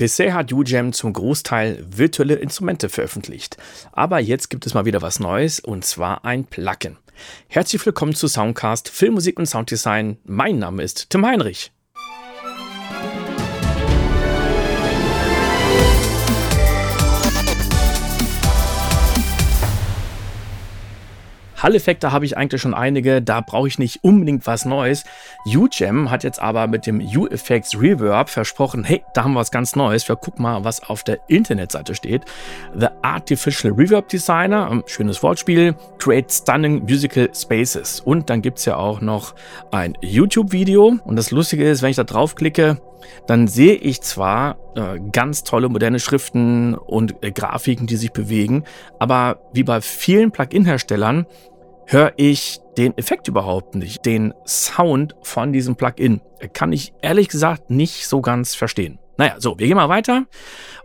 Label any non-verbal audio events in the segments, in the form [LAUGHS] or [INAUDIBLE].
Bisher hat UGEM zum Großteil virtuelle Instrumente veröffentlicht. Aber jetzt gibt es mal wieder was Neues und zwar ein Plugin. Herzlich willkommen zu Soundcast Filmmusik und Sounddesign. Mein Name ist Tim Heinrich. Hall-Effekte habe ich eigentlich schon einige, da brauche ich nicht unbedingt was Neues. UGEM hat jetzt aber mit dem U-Effects Reverb versprochen, hey, da haben wir was ganz Neues. Wir gucken mal, was auf der Internetseite steht. The Artificial Reverb Designer, ähm, schönes Wortspiel, create stunning musical spaces. Und dann gibt es ja auch noch ein YouTube-Video. Und das Lustige ist, wenn ich da draufklicke, dann sehe ich zwar äh, ganz tolle moderne Schriften und äh, Grafiken, die sich bewegen, aber wie bei vielen Plugin-Herstellern höre ich den Effekt überhaupt nicht, den Sound von diesem Plugin. Kann ich ehrlich gesagt nicht so ganz verstehen. Naja, so, wir gehen mal weiter.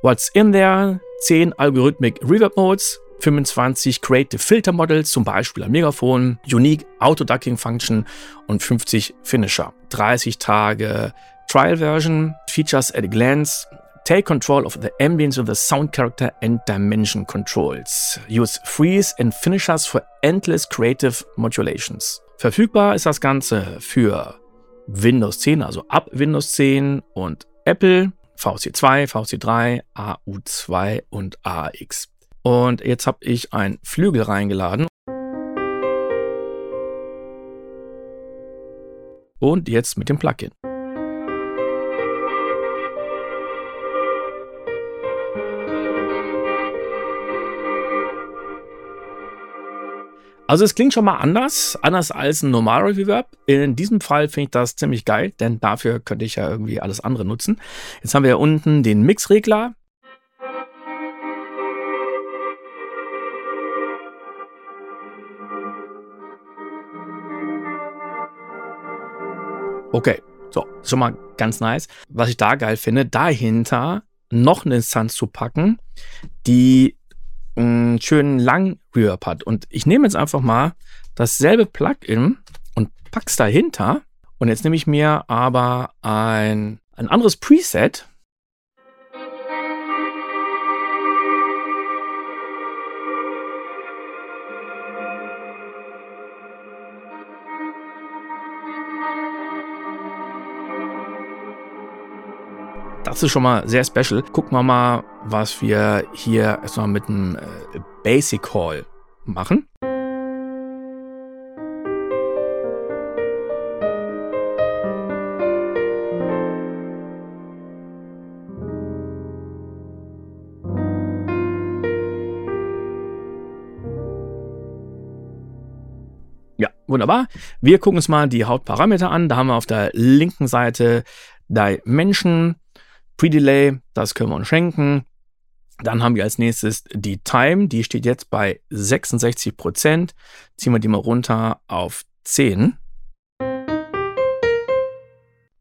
What's in there? 10 Algorithmic Reverb Modes, 25 Creative Filter Models, zum Beispiel ein Megafon, Unique Auto Ducking Function und 50 Finisher. 30 Tage Trial Version, Features at a Glance, Take control of the ambience of the sound character and dimension controls. Use Freeze and Finishers for endless creative modulations. Verfügbar ist das Ganze für Windows 10, also ab Windows 10 und Apple, VC2, VC3, AU2 und AX. Und jetzt habe ich ein Flügel reingeladen. Und jetzt mit dem Plugin. Also es klingt schon mal anders, anders als ein normaler Reverb. In diesem Fall finde ich das ziemlich geil, denn dafür könnte ich ja irgendwie alles andere nutzen. Jetzt haben wir hier unten den Mixregler. Okay, so, schon mal ganz nice. Was ich da geil finde, dahinter noch eine Instanz zu packen, die einen schönen langen Reverb hat. Und ich nehme jetzt einfach mal dasselbe Plugin und pack's dahinter. Und jetzt nehme ich mir aber ein, ein anderes Preset. Das ist schon mal sehr special. Gucken wir mal, was wir hier erstmal mit einem äh, Basic Call machen. Ja, wunderbar. Wir gucken uns mal die Hauptparameter an. Da haben wir auf der linken Seite Dimension, Pre-Delay, das können wir uns schenken. Dann haben wir als nächstes die Time, die steht jetzt bei 66 Prozent. Ziehen wir die mal runter auf 10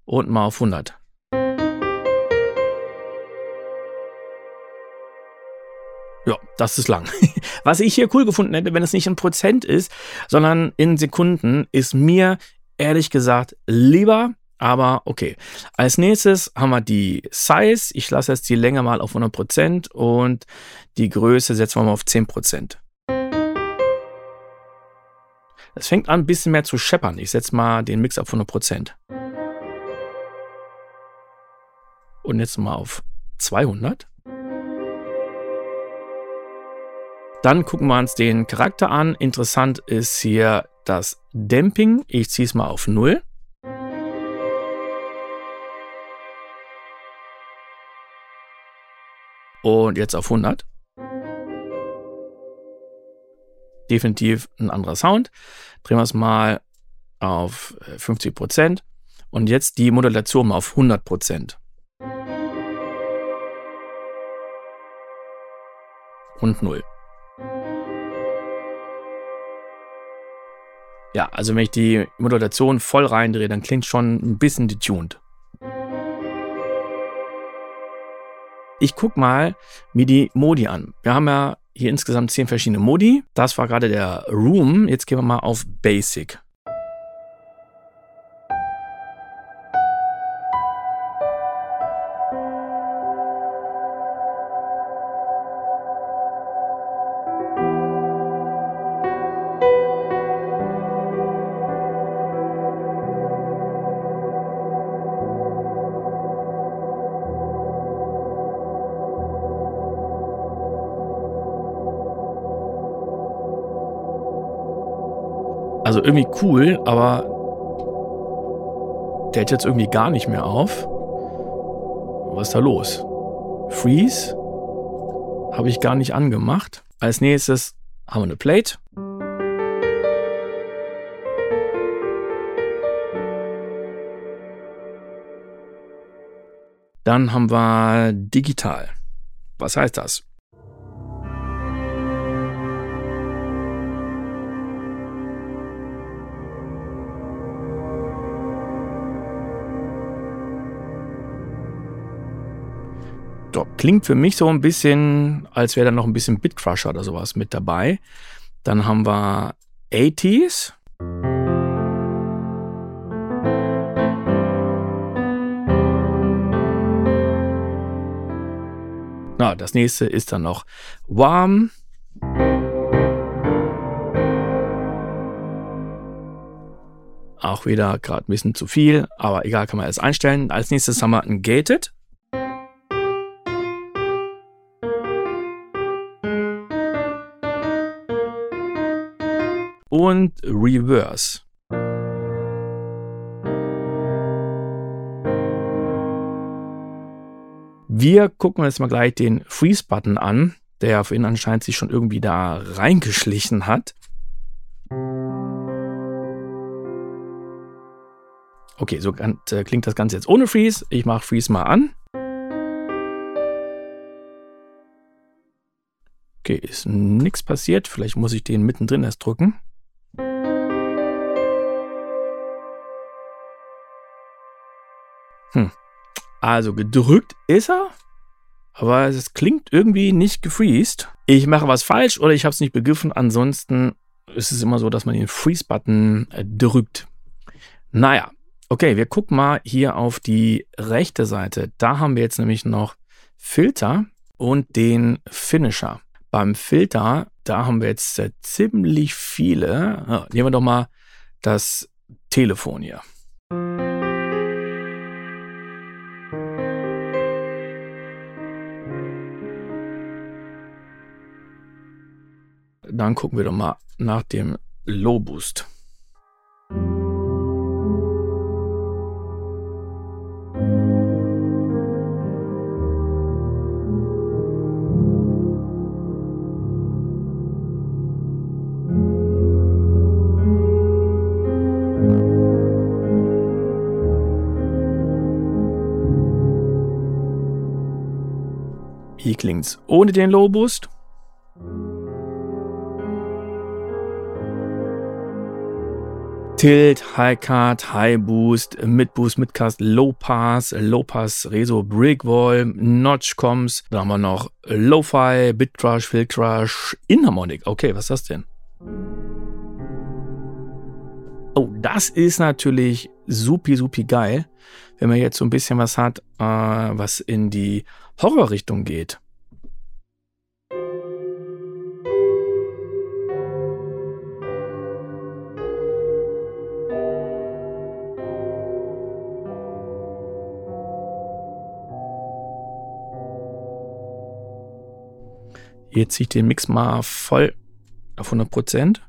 und mal auf 100. Ja, das ist lang. [LAUGHS] Was ich hier cool gefunden hätte, wenn es nicht in Prozent ist, sondern in Sekunden, ist mir ehrlich gesagt lieber aber okay. Als nächstes haben wir die Size. Ich lasse jetzt die Länge mal auf 100% und die Größe setzen wir mal auf 10%. Es fängt an, ein bisschen mehr zu scheppern. Ich setze mal den Mix auf 100%. Und jetzt mal auf 200. Dann gucken wir uns den Charakter an. Interessant ist hier das Damping. Ich ziehe es mal auf 0. Und jetzt auf 100. Definitiv ein anderer Sound. Drehen wir es mal auf 50%. Äh, Und jetzt die Modulation mal auf 100%. Und 0. Ja, also wenn ich die Modulation voll reindrehe, dann klingt schon ein bisschen detuned. Ich gucke mal mir die Modi an. Wir haben ja hier insgesamt zehn verschiedene Modi. Das war gerade der Room. Jetzt gehen wir mal auf Basic. Also irgendwie cool, aber der hält jetzt irgendwie gar nicht mehr auf. Was ist da los? Freeze habe ich gar nicht angemacht. Als nächstes haben wir eine Plate. Dann haben wir digital. Was heißt das? Klingt für mich so ein bisschen, als wäre da noch ein bisschen Bitcrusher oder sowas mit dabei. Dann haben wir 80s. Na, das nächste ist dann noch Warm. Auch wieder gerade ein bisschen zu viel, aber egal, kann man alles einstellen. Als nächstes haben wir ein Gated. Und Reverse. Wir gucken uns mal gleich den Freeze-Button an, der für ihn anscheinend sich schon irgendwie da reingeschlichen hat. Okay, so äh, klingt das Ganze jetzt ohne Freeze. Ich mache Freeze mal an. Okay, ist nichts passiert. Vielleicht muss ich den mittendrin erst drücken. Hm. Also gedrückt ist er, aber es klingt irgendwie nicht gefreezed. Ich mache was falsch oder ich habe es nicht begriffen. Ansonsten ist es immer so, dass man den Freeze-Button äh, drückt. Naja, okay, wir gucken mal hier auf die rechte Seite. Da haben wir jetzt nämlich noch Filter und den Finisher. Beim Filter, da haben wir jetzt äh, ziemlich viele. Ja, nehmen wir doch mal das Telefon hier. Dann gucken wir doch mal nach dem Low Boost. Hier klingt's ohne den Low Boost. Tilt, High Cut, High Boost, Mid Boost, Mid Cast, Low Pass, Low Pass, Reso, Brick Wall, Notch Coms. Dann haben wir noch Lo-Fi, Bit Crush, Fill Crush, Inharmonic. Okay, was ist das denn? Oh, das ist natürlich supi, supi geil, wenn man jetzt so ein bisschen was hat, äh, was in die Horrorrichtung geht. Jetzt ziehe ich den Mix mal voll auf 100 Prozent.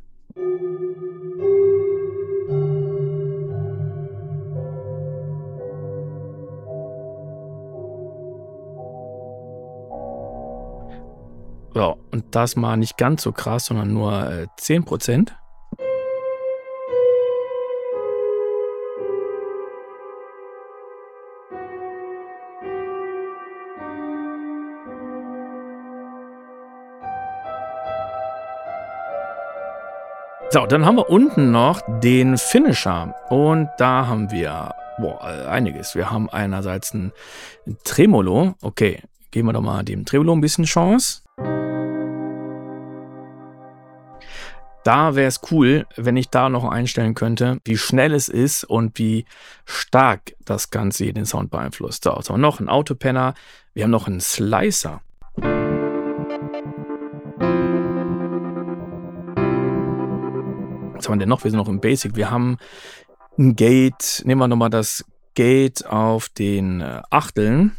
So, und das mal nicht ganz so krass, sondern nur äh, 10 Prozent. So, dann haben wir unten noch den Finisher. Und da haben wir boah, einiges. Wir haben einerseits ein Tremolo. Okay, geben wir doch mal dem Tremolo ein bisschen Chance. Da wäre es cool, wenn ich da noch einstellen könnte, wie schnell es ist und wie stark das Ganze den Sound beeinflusst. So, wir noch einen Autopenner. Wir haben noch einen Slicer. Was haben wir denn noch? Wir sind noch im Basic. Wir haben ein Gate. Nehmen wir nochmal das Gate auf den äh, Achteln.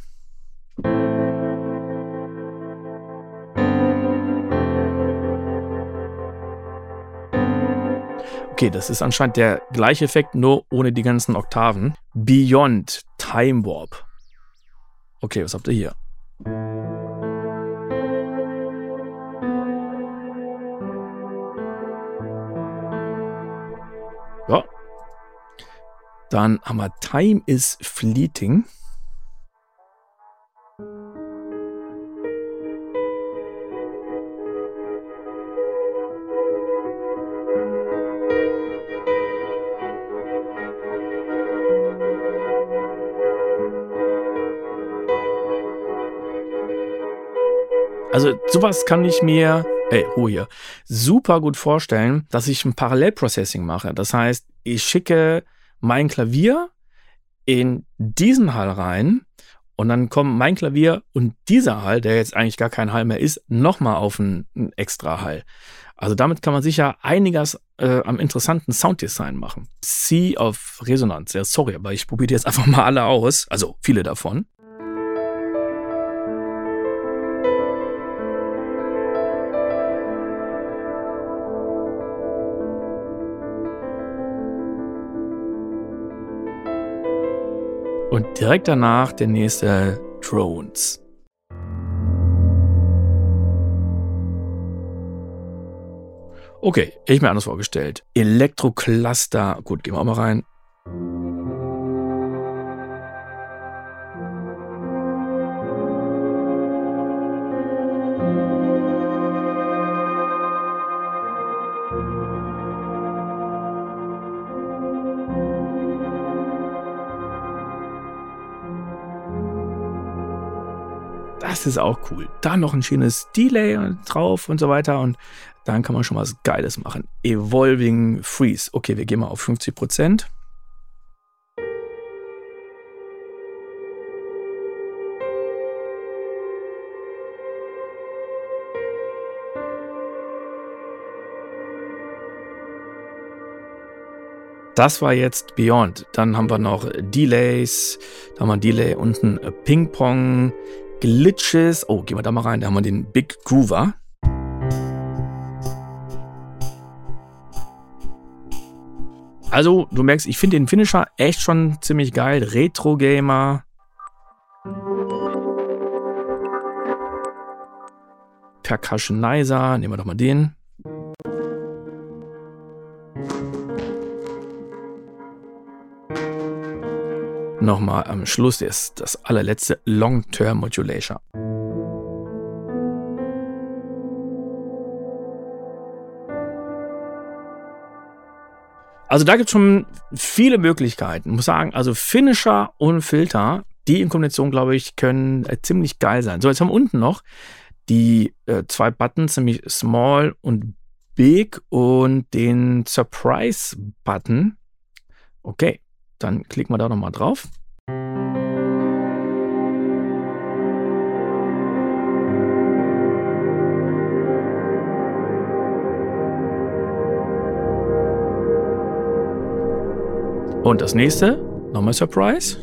Okay, das ist anscheinend der gleiche Effekt, nur ohne die ganzen Oktaven. Beyond Time Warp. Okay, was habt ihr hier? Ja. Dann haben wir Time is Fleeting. Also sowas kann ich mir, ey, Ruhe hier, super gut vorstellen, dass ich ein Parallelprocessing mache. Das heißt, ich schicke mein Klavier in diesen Hall rein und dann kommen mein Klavier und dieser Hall, der jetzt eigentlich gar kein Hall mehr ist, nochmal auf einen, extra Hall. Also damit kann man sicher einiges äh, am interessanten Sounddesign machen. Sea of Resonanz, ja, sorry, aber ich probiere jetzt einfach mal alle aus, also viele davon. Und direkt danach der nächste Drones. Okay, ich mir anders vorgestellt. Elektrocluster. Gut, gehen wir auch mal rein. Das ist auch cool. Da noch ein schönes Delay drauf und so weiter. Und dann kann man schon was Geiles machen. Evolving Freeze. Okay, wir gehen mal auf 50 Prozent. Das war jetzt Beyond. Dann haben wir noch Delays. Da haben wir Delay unten Ping-Pong. Glitches. Oh, gehen wir da mal rein. Da haben wir den Big Groover. Also, du merkst, ich finde den Finisher echt schon ziemlich geil. Retro-Gamer. Percussionizer. Nehmen wir doch mal den. Nochmal am Schluss ist das allerletzte Long-Term Modulation. Also da gibt es schon viele Möglichkeiten. Ich muss sagen, also Finisher und Filter, die in Kombination, glaube ich, können äh, ziemlich geil sein. So, jetzt haben wir unten noch die äh, zwei Buttons, nämlich Small und Big und den Surprise-Button. Okay, dann klicken wir da nochmal drauf. Und das nächste, nochmal Surprise.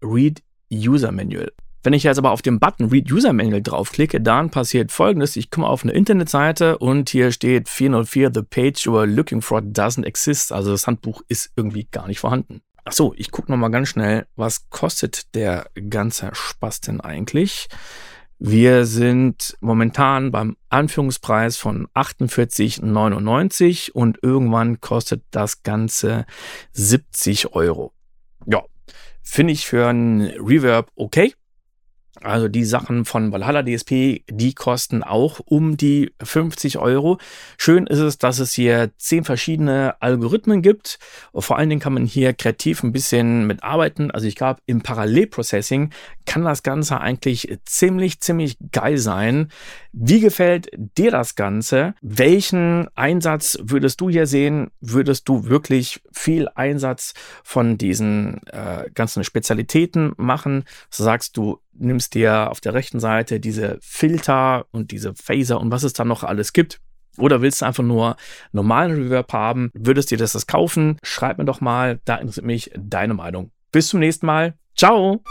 Read User Manual. Wenn ich jetzt aber auf den Button Read User Manual draufklicke, dann passiert folgendes. Ich komme auf eine Internetseite und hier steht 404, the page you are looking for doesn't exist. Also das Handbuch ist irgendwie gar nicht vorhanden. Ach so, ich gucke nochmal ganz schnell, was kostet der ganze Spaß denn eigentlich? Wir sind momentan beim Anführungspreis von 48,99 und irgendwann kostet das Ganze 70 Euro. Ja, finde ich für ein Reverb okay. Also die Sachen von Valhalla DSP, die kosten auch um die 50 Euro. Schön ist es, dass es hier zehn verschiedene Algorithmen gibt. Vor allen Dingen kann man hier kreativ ein bisschen mitarbeiten. Also ich glaube, im Parallelprocessing kann das Ganze eigentlich ziemlich, ziemlich geil sein. Wie gefällt dir das Ganze? Welchen Einsatz würdest du hier sehen? Würdest du wirklich viel Einsatz von diesen äh, ganzen Spezialitäten machen? Sagst du, nimmst dir auf der rechten Seite diese Filter und diese Phaser und was es da noch alles gibt. Oder willst du einfach nur normalen Reverb haben? Würdest dir das, das kaufen? Schreib mir doch mal, da interessiert mich deine Meinung. Bis zum nächsten Mal. Ciao!